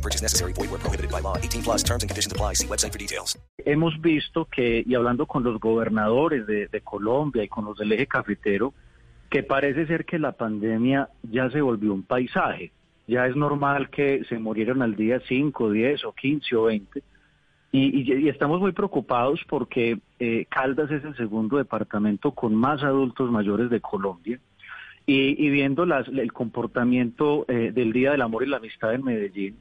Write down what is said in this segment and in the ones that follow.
No purchase necessary. Void where prohibited by law. 18 plus terms and conditions apply. See website for details. Hemos visto que, y hablando con los gobernadores de, de Colombia y con los del eje cafetero, que parece ser que la pandemia ya se volvió un paisaje. Ya es normal que se murieron al día 5, 10 o 15 o 20. Y, y- y estamos muy preocupados porque eh, Caldas es el segundo departamento con más adultos mayores de Colombia. Y, y viendo las- el comportamiento eh, del Día del Amor y la Amistad en Medellín,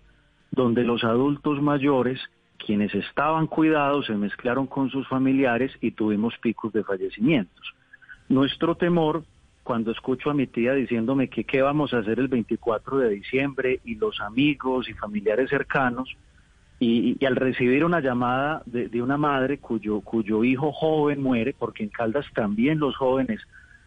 donde los adultos mayores, quienes estaban cuidados, se mezclaron con sus familiares y tuvimos picos de fallecimientos. Nuestro temor, cuando escucho a mi tía diciéndome que qué vamos a hacer el 24 de diciembre y los amigos y familiares cercanos, y, al recibir una llamada de, de una madre cuyo, cuyo hijo joven muere, porque en Caldas también los jóvenes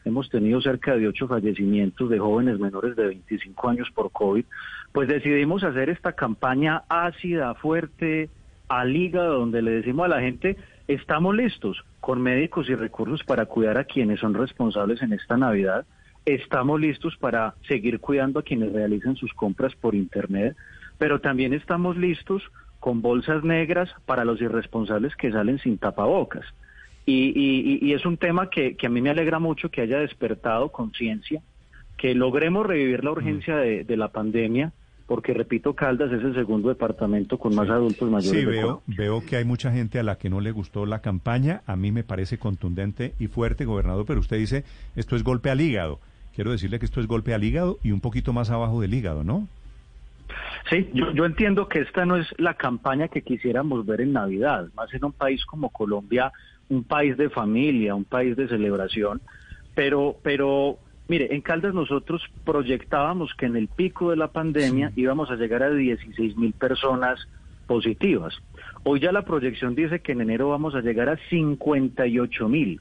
hemos tenido cerca de ocho fallecimientos de jóvenes menores de 25 años por COVID, pues decidimos hacer esta campaña ácida, fuerte, al hígado, donde le decimos a la gente, estamos listos con médicos y recursos para cuidar a quienes son responsables en esta Navidad, estamos listos para seguir cuidando a quienes realizan sus compras por Internet, pero también estamos listos con bolsas negras para los irresponsables que salen sin tapabocas. Y, y- y- es un tema que, que a mí me alegra mucho que haya despertado conciencia, que logremos revivir la urgencia de, de la pandemia, porque repito, Caldas es el segundo departamento con más adultos mayores. Sí, veo, veo que hay mucha gente a la que no le gustó la campaña. A mí me parece contundente y fuerte, gobernador, pero usted dice esto es golpe al hígado. Quiero decirle que esto es golpe al hígado y un poquito más abajo del hígado, ¿no? Sí, yo, yo entiendo que esta no es la campaña que quisiéramos ver en Navidad, más en un país como Colombia, un país de familia, un país de celebración, pero, pero mire, en Caldas nosotros proyectábamos que en el pico de la pandemia íbamos a llegar a 16 mil personas positivas. Hoy ya la proyección dice que en enero vamos a llegar a 58 mil.